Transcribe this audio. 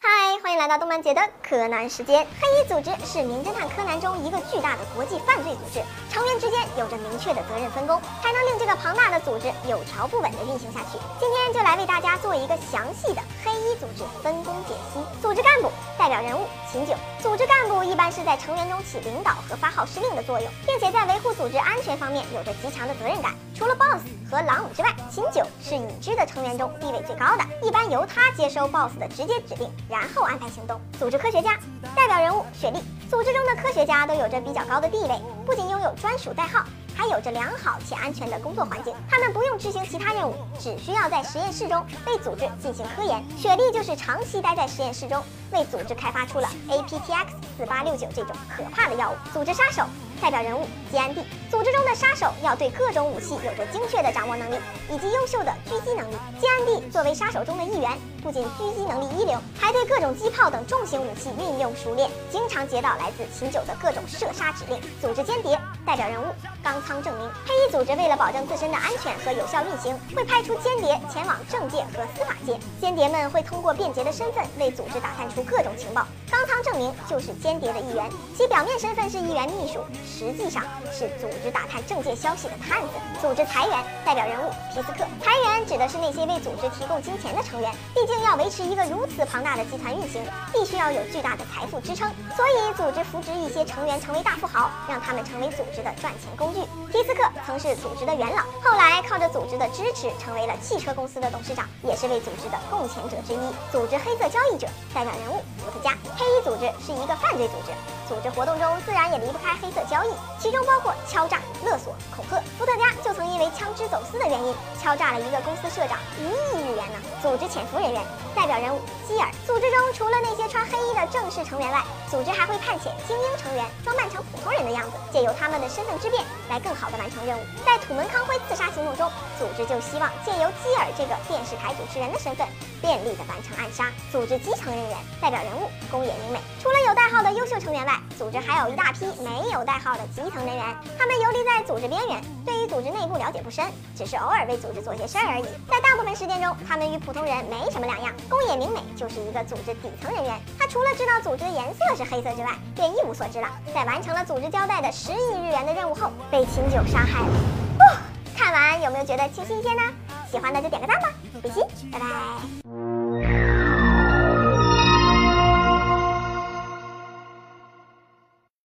嗨，欢迎来到动漫节的柯南时间，黑衣组织是名侦探柯南中一个巨大的国际犯罪组织，成员之间有着明确的责任分工，才能令这个庞大的组织有条不紊地运行下去。今天就来为大家做一个详细的黑衣组织分工解析。组织干部代表人物秦九，组织干部一般是在成员中起领导和发号施令的作用，并且在维护组织安全方面有着极强的责任感。除了 BOSS 和朗姆之外，秦九是已知的成员中地位最高的，一般由他接收 BOSS 的直接指令，然后安排。行动组织科学家代表人物雪莉，组织中的科学家都有着比较高的地位，不仅拥有专属代号，还有着良好且安全的工作环境。他们不用执行其他任务，只需要在实验室中为组织进行科研。雪莉就是长期待在实验室中，为组织开发出了 APTX 四八六九这种可怕的药物。组织杀手。代表人物基安蒂，组织中的杀手要对各种武器有着精确的掌握能力，以及优秀的狙击能力。基安蒂作为杀手中的一员，不仅狙击能力一流，还对各种机炮等重型武器运用熟练，经常接到来自秦九的各种射杀指令。组织间谍代表人物冈仓正明，黑衣组织为了保证自身的安全和有效运行，会派出间谍前往政界和司法界。间谍们会通过便捷的身份为组织打探出各种情报。冈仓正明就是间谍的一员，其表面身份是一员秘书。实际上是组织打探政界消息的探子。组织裁员代表人物皮斯克，裁员指的是那些为组织提供金钱的成员。毕竟要维持一个如此庞大的集团运行，必须要有巨大的财富支撑，所以组织扶植一些成员成为大富豪，让他们成为组织的赚钱工具。皮斯克曾是组织的元老，后来靠着组织的支持成为了汽车公司的董事长，也是为组织的贡献者之一。组织黑色交易者代表人物伏特加，黑衣组织是一个犯罪组织，组织活动中自然也离不开黑色交易。其中包括敲诈、勒索、恐吓。伏特加就曾因为枪支走私的原因，敲诈了一个公司社长一亿日元呢。组织潜伏人员代表人物基尔，组织中除了那些穿黑衣的正式成员外，组织还会派遣精英成员装扮成普通人的样子，借由他们的身份之便来更好的完成任务。在土门康辉刺杀行动中，组织就希望借由基尔这个电视台主持人的身份，便利的完成暗杀。组织基层人员代表人物宫野明美，除了有代号的优秀成员外，组织还有一大批没有代号的基层人员，他们游离在组织边缘，对于组织内部了解不深，只是偶尔为组织做些事儿而已。在大部分时间中，他们与普通人没什么两样。宫野明美就是一个组织底层人员，他除了知道组织的颜色是黑色之外，便一无所知了。在完成了组织交代的十亿日元的任务后，被秦九杀害了。哦看完有没有觉得清新一些呢？喜欢的就点个赞吧，比心，拜拜。